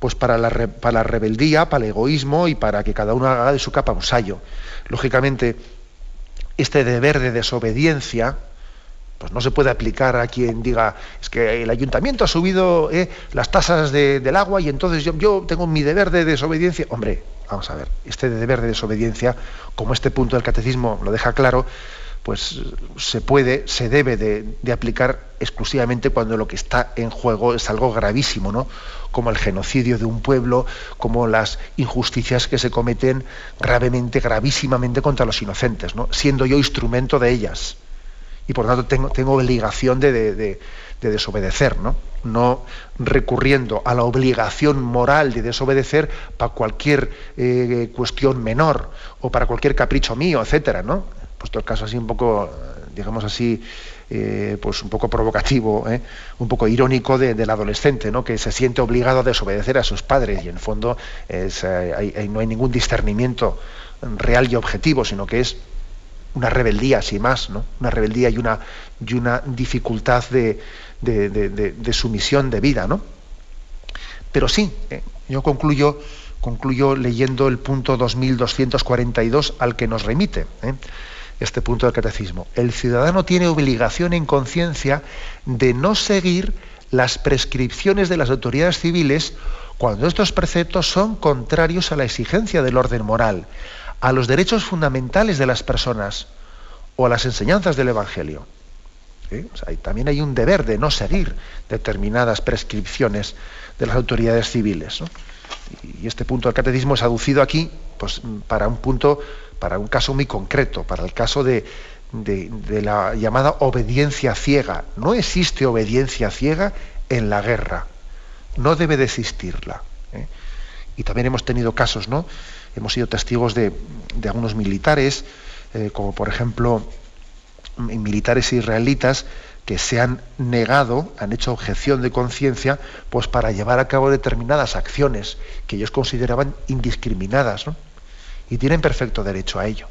[SPEAKER 1] pues para la, para la rebeldía, para el egoísmo y para que cada uno haga de su capa un sayo. Lógicamente, este deber de desobediencia, pues no se puede aplicar a quien diga, es que el ayuntamiento ha subido eh, las tasas del agua y entonces yo, yo, tengo mi deber de desobediencia. Hombre, vamos a ver, este deber de desobediencia, como este punto del catecismo lo deja claro, pues se puede, se debe de, aplicar exclusivamente cuando lo que está en juego es algo gravísimo, ¿no? Como el genocidio de un pueblo, como las injusticias que se cometen gravemente, gravísimamente contra los inocentes, ¿no? Siendo yo instrumento de ellas. Y por tanto tengo, tengo obligación de, desobedecer, ¿no? No recurriendo a la obligación moral de desobedecer para cualquier eh, cuestión menor o para cualquier capricho mío, etcétera, ¿no? puesto el caso así un poco, digamos así, eh, pues un poco provocativo, ¿eh? un poco irónico del adolescente, ¿no? que se siente obligado a desobedecer a sus padres y en fondo eh, no hay ningún discernimiento real y objetivo, sino que es una rebeldía, sin más, ¿no? una rebeldía y una, y una dificultad de, de, sumisión de vida. ¿no? Pero sí, yo concluyo, concluyo leyendo el punto 2242 al que nos remite este punto del catecismo. El ciudadano tiene obligación en conciencia de no seguir las prescripciones de las autoridades civiles cuando estos preceptos son contrarios a la exigencia del orden moral, a los derechos fundamentales de las personas o a las enseñanzas del Evangelio. también hay un deber de no seguir determinadas prescripciones de las autoridades civiles. Y este punto del catecismo es aducido aquí pues, para un punto para un caso muy concreto, para el caso de, la llamada obediencia ciega. No existe obediencia ciega en la guerra, no debe de existirla. ¿eh? Y también hemos tenido casos, ¿no? Hemos sido testigos de, algunos militares, eh, como por ejemplo militares israelitas que se han negado, han hecho objeción de conciencia, pues para llevar a cabo determinadas acciones que ellos consideraban indiscriminadas. ¿no? y tienen perfecto derecho a ello.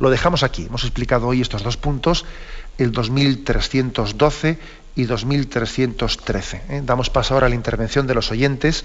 [SPEAKER 1] Lo dejamos aquí. Hemos explicado hoy estos dos puntos, el 2312 y 2313. ¿eh? Damos paso ahora a la intervención de los oyentes.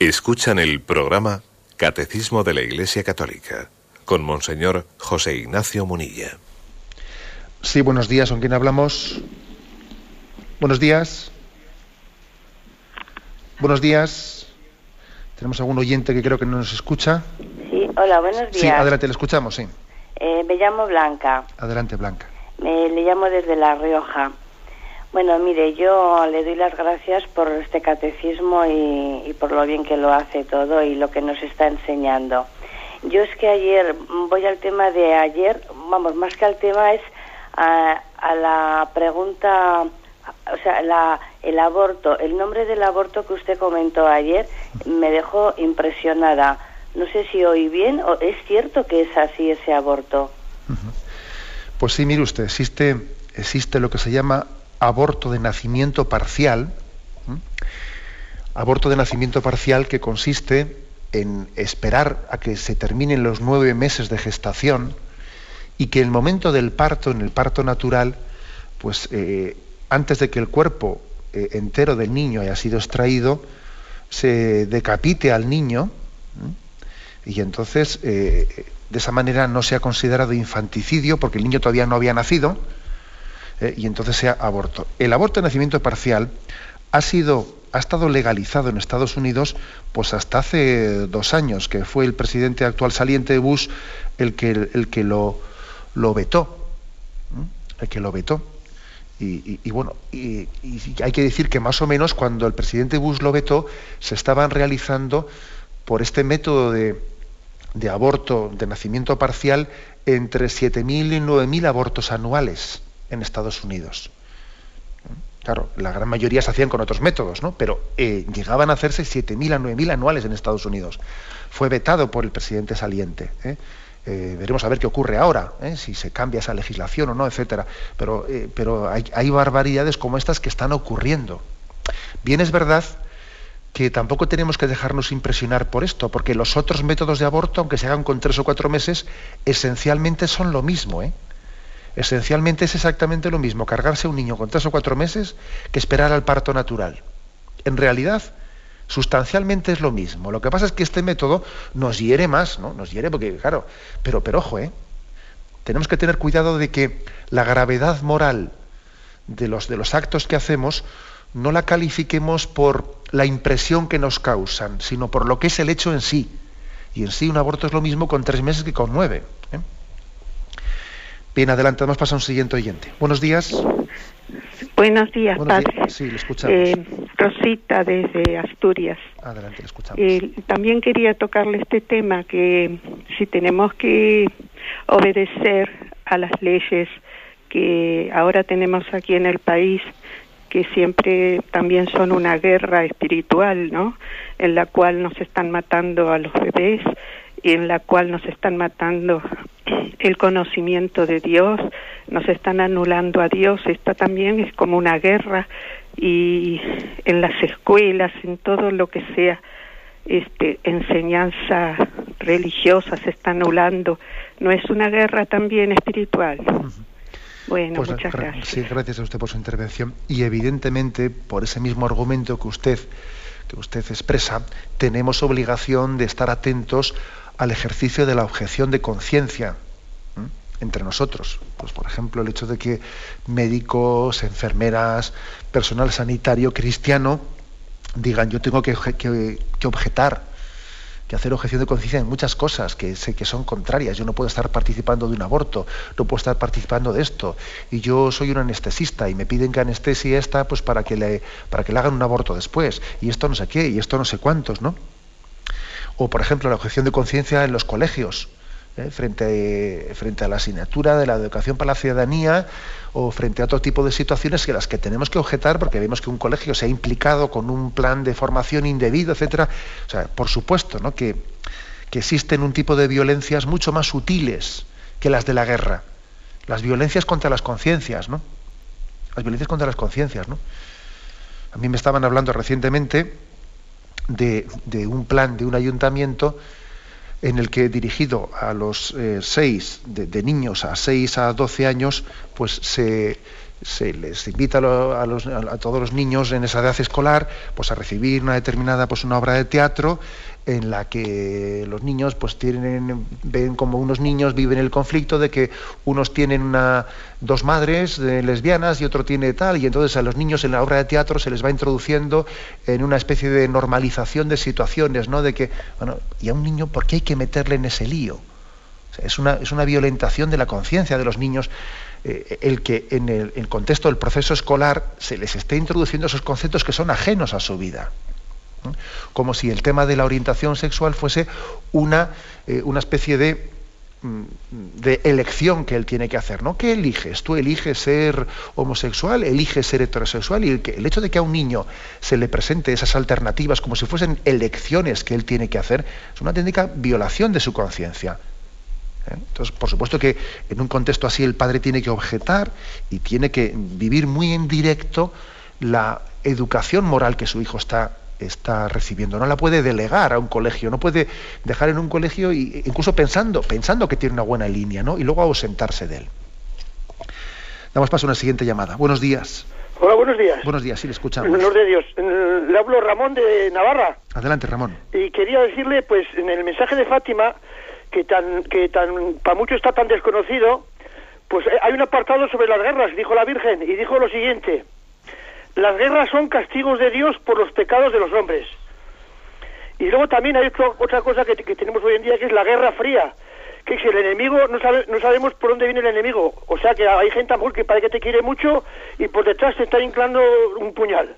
[SPEAKER 2] Escuchan el programa Catecismo de la Iglesia Católica con Monseñor José Ignacio Munilla.
[SPEAKER 1] Sí, buenos días. ¿Con quién hablamos? Buenos días. Buenos días. Tenemos algún oyente que creo que no nos escucha.
[SPEAKER 3] Sí, hola, buenos días.
[SPEAKER 1] Sí, adelante, le escuchamos, sí.
[SPEAKER 3] Eh, me llamo Blanca.
[SPEAKER 1] Adelante, Blanca.
[SPEAKER 3] Me, le llamo desde La Rioja. Bueno, mire, yo le doy las gracias por este catecismo y, por lo bien que lo hace todo y lo que nos está enseñando. Yo es que ayer, voy al tema de ayer, vamos, más que al tema es a, la pregunta, o sea, la, el aborto, el nombre del aborto que usted comentó ayer me dejó impresionada. No sé si oí bien o es cierto que es así ese aborto.
[SPEAKER 1] Pues sí, mire usted, existe, existe lo que se llama aborto de nacimiento parcial, aborto de nacimiento parcial que consiste en esperar a que se terminen los nueve meses de gestación y que en el momento del parto, en el parto natural, pues eh, antes de que el cuerpo eh, entero del niño haya sido extraído, se decapite al niño y entonces eh, de esa manera no se ha considerado infanticidio porque el niño todavía no había nacido, eh, y entonces sea aborto. El aborto de nacimiento parcial ha sido ha estado legalizado en Estados Unidos pues hasta hace dos años, que fue el presidente actual saliente Bush el que, el que lo, lo vetó, el que lo vetó. Y, bueno, hay que decir que más o menos cuando el presidente Bush lo vetó, se estaban realizando por este método de, de aborto de nacimiento parcial entre 7.000 y 9.000 abortos anuales en Estados Unidos. Claro, la gran mayoría se hacían con otros métodos, ¿no? pero eh, llegaban a hacerse 7.000 a 9.000 anuales en Estados Unidos. Fue vetado por el presidente saliente. ¿eh? Eh, veremos a ver qué ocurre ahora, si se cambia esa legislación o no, etcétera. Pero, pero hay, hay, barbaridades como estas que están ocurriendo. Bien es verdad que tampoco tenemos que dejarnos impresionar por esto, porque los otros métodos de aborto, aunque se hagan con tres o cuatro meses, esencialmente son lo mismo. Esencialmente es exactamente lo mismo cargarse un niño con tres o cuatro meses que esperar al parto natural. En realidad, sustancialmente es lo mismo. Lo que pasa es que este método nos hiere más, ¿no? Nos hiere porque, claro, pero, pero ojo, ¿eh? Tenemos que tener cuidado de que la gravedad moral de los, de los actos que hacemos no la califiquemos por la impresión que nos causan, sino por lo que es el hecho en sí. Y en sí un aborto es lo mismo con tres meses que con nueve. ¿eh? Bien, adelante, vamos a pasar a un siguiente oyente. Buenos días.
[SPEAKER 4] Buenos días, padre.
[SPEAKER 1] Sí, le escuchamos.
[SPEAKER 4] Eh, Rosita, desde Asturias.
[SPEAKER 1] Adelante, le escuchamos.
[SPEAKER 4] Eh, también quería tocarle este tema, que si tenemos que obedecer a las leyes que ahora tenemos aquí en el país, que siempre también son una guerra espiritual, ¿no? En la cual nos están matando a los bebés y en la cual nos están matando el conocimiento de Dios, nos están anulando a Dios, esta también es como una guerra y en las escuelas, en todo lo que sea este, enseñanza religiosa se está anulando. ¿No es una guerra también espiritual? Bueno, pues, muchas gracias.
[SPEAKER 1] Sí, gracias a usted por su intervención. Y evidentemente, por ese mismo argumento que usted, que usted expresa, tenemos obligación de estar atentos al ejercicio de la objeción de conciencia entre nosotros. Pues, por ejemplo, el hecho de que médicos, enfermeras, personal sanitario cristiano digan yo tengo que, que, objetar, que hacer objeción de conciencia en muchas cosas que sé que son contrarias. Yo no puedo estar participando de un aborto, no puedo estar participando de esto. Y yo soy un anestesista y me piden que anestesie esta pues para que le, para que le hagan un aborto después. Y esto no sé qué, y esto no sé cuántos, ¿no? O, por ejemplo, la objeción de conciencia en los colegios. ¿eh? frente, frente a la asignatura de la educación para la ciudadanía o frente a otro tipo de situaciones que las que tenemos que objetar porque vemos que un colegio se ha implicado con un plan de formación indebido, etcétera. O sea, por supuesto, ¿no? que, que existen un tipo de violencias mucho más sutiles que las de la guerra. Las violencias contra las conciencias, ¿no? Las violencias contra las conciencias, ¿no? A mí me estaban hablando recientemente de, un plan de un ayuntamiento en el que dirigido a los eh, seis, de, niños a 6 a 12 años, pues se, se les invita a, todos los niños en esa edad escolar pues a recibir una determinada pues una obra de teatro en la que los niños pues tienen ven como unos niños viven el conflicto de que unos tienen una, dos madres eh, lesbianas y otro tiene tal y entonces a los niños en la obra de teatro se les va introduciendo en una especie de normalización de situaciones no de que bueno y a un niño por qué hay que meterle en ese lío es una es una violentación de la conciencia de los niños eh, el que en el, contexto del proceso escolar se les esté introduciendo esos conceptos que son ajenos a su vida. Como si el tema de la orientación sexual fuese una, eh, una especie de, mm, de elección que él tiene que hacer, ¿no? ¿Qué eliges? ¿Tú eliges ser homosexual? ¿Eliges ser heterosexual? Y el, hecho de que a un niño se le presente esas alternativas como si fuesen elecciones que él tiene que hacer, es una técnica violación de su conciencia. ¿Eh? Entonces, por supuesto que en un contexto así el padre tiene que objetar y tiene que vivir muy en directo la educación moral que su hijo está, está recibiendo. No la puede delegar a un colegio, no puede dejar en un colegio y, incluso pensando, pensando que tiene una buena línea, ¿no? Y luego ausentarse de él. Damos paso a una siguiente llamada. Buenos días.
[SPEAKER 5] Hola, buenos días.
[SPEAKER 1] Buenos días, sí, le escuchamos.
[SPEAKER 5] Buenos de Dios. Le hablo Ramón de Navarra.
[SPEAKER 1] Adelante, Ramón.
[SPEAKER 5] Y quería decirle, pues, en el mensaje de Fátima, que tan que tan para muchos está tan desconocido, pues eh, hay un apartado sobre las guerras, dijo la Virgen, y dijo lo siguiente: las guerras son castigos de Dios por los pecados de los hombres. Y luego también hay otra cosa que, tenemos hoy en día que es la guerra fría, que si el enemigo no sabe, no sabemos por dónde viene el enemigo, o sea que hay gente a que parece que te quiere mucho y por detrás te está inclando un puñal.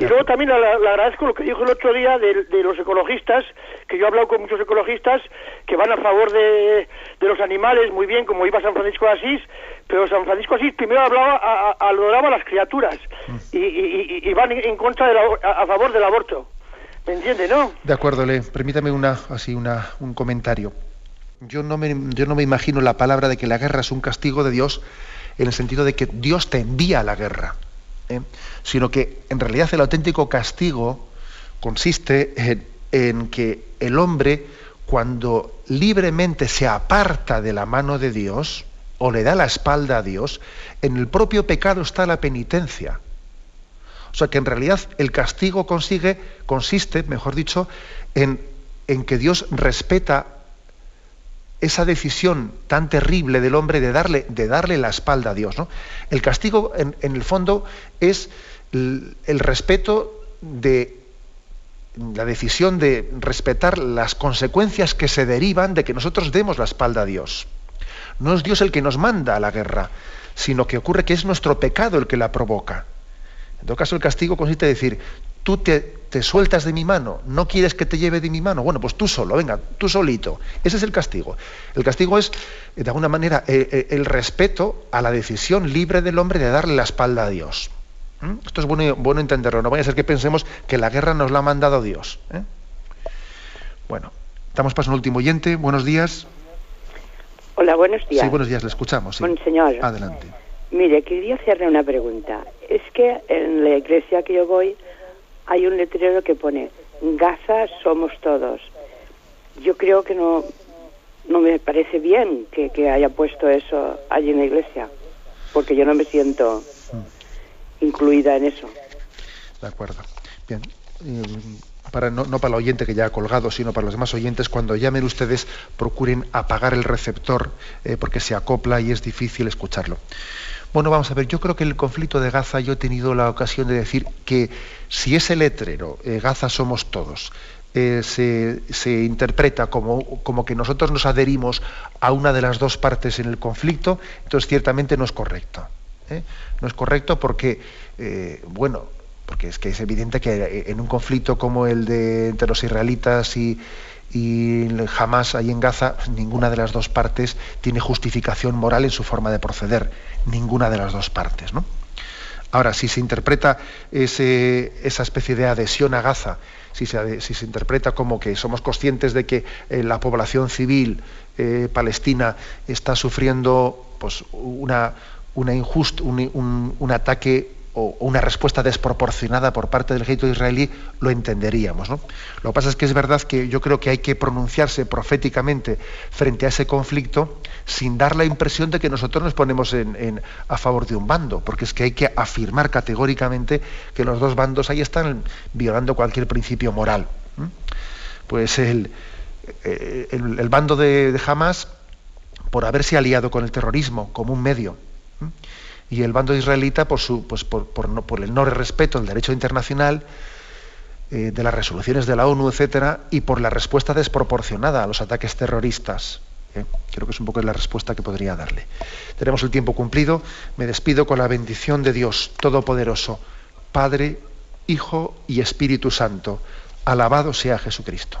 [SPEAKER 5] Y luego también le, agradezco lo que dijo el otro día de, los ecologistas, que yo he hablado con muchos ecologistas que van a favor de, los animales, muy bien, como iba San Francisco de Asís, pero San Francisco de Asís primero hablaba, adoraba a las criaturas y, van en contra, de a, favor del aborto. ¿Me entiende, no?
[SPEAKER 1] De acuerdo, le permítame una, así una, un comentario. Yo no, me, yo no me imagino la palabra de que la guerra es un castigo de Dios en el sentido de que Dios te envía a la guerra. ¿Eh? sino que en realidad el auténtico castigo consiste en, que el hombre, cuando libremente se aparta de la mano de Dios o le da la espalda a Dios, en el propio pecado está la penitencia. O sea que en realidad el castigo consigue, consiste, mejor dicho, en, en que Dios respeta esa decisión tan terrible del hombre de darle, de darle la espalda a Dios. ¿no? El castigo, en, el fondo, es el, respeto de la decisión de respetar las consecuencias que se derivan de que nosotros demos la espalda a Dios. No es Dios el que nos manda a la guerra, sino que ocurre que es nuestro pecado el que la provoca. En todo caso, el castigo consiste en decir, tú te, sueltas de mi mano, no quieres que te lleve de mi mano, bueno, pues tú solo, venga, tú solito. Ese es el castigo. El castigo es, de alguna manera, eh, eh, el, respeto a la decisión libre del hombre de darle la espalda a Dios. ¿Mm? Esto es bueno, bueno, entenderlo, no vaya a ser que pensemos que la guerra nos la ha mandado Dios. ¿eh? Bueno, damos paso al último oyente, buenos días.
[SPEAKER 6] Hola, buenos días.
[SPEAKER 1] Sí, buenos días, le escuchamos.
[SPEAKER 6] señor.
[SPEAKER 1] Adelante.
[SPEAKER 6] Mire, quería hacerle una pregunta. Es que en la iglesia que yo voy hay un letrero que pone Gaza somos todos. Yo creo que no, no me parece bien que, que haya puesto eso allí en la iglesia, porque yo no me siento incluida en eso.
[SPEAKER 1] De acuerdo. Bien. Eh, para, no, no, para el oyente que ya ha colgado, sino para los demás oyentes, cuando llamen ustedes, procuren apagar el receptor, eh, porque se acopla y es difícil escucharlo. Bueno, vamos a ver, yo creo que el conflicto de Gaza, yo he tenido la ocasión de decir que si ese letrero, eh, Gaza somos todos, eh, se, interpreta como, como, que nosotros nos adherimos a una de las dos partes en el conflicto, entonces ciertamente no es correcto. ¿eh? No es correcto porque, bueno, porque es que es evidente que en un conflicto como el de entre los israelitas y, y jamás ahí en Gaza ninguna de las dos partes tiene justificación moral en su forma de proceder, ninguna de las dos partes. ¿no? Ahora, si se interpreta ese, esa especie de adhesión a Gaza, si se, si se, interpreta como que somos conscientes de que eh, la población civil eh, palestina está sufriendo pues, una, una un, un, un ataque o una respuesta desproporcionada por parte del ejército israelí, lo entenderíamos. ¿no? Lo que pasa es que es verdad que yo creo que hay que pronunciarse proféticamente frente a ese conflicto sin dar la impresión de que nosotros nos ponemos en, a favor de un bando, porque es que hay que afirmar categóricamente que los dos bandos ahí están violando cualquier principio moral. ¿eh? Pues el, el, el, bando de, de Hamas, por haberse aliado con el terrorismo como un medio, ¿eh? Y el bando israelita por, su, pues por, por, no, por el no respeto al derecho internacional, eh, de las resoluciones de la ONU, etcétera, y por la respuesta desproporcionada a los ataques terroristas. ¿eh? Creo que es un poco la respuesta que podría darle. Tenemos el tiempo cumplido. Me despido con la bendición de Dios Todopoderoso, Padre, Hijo y Espíritu Santo. Alabado sea Jesucristo.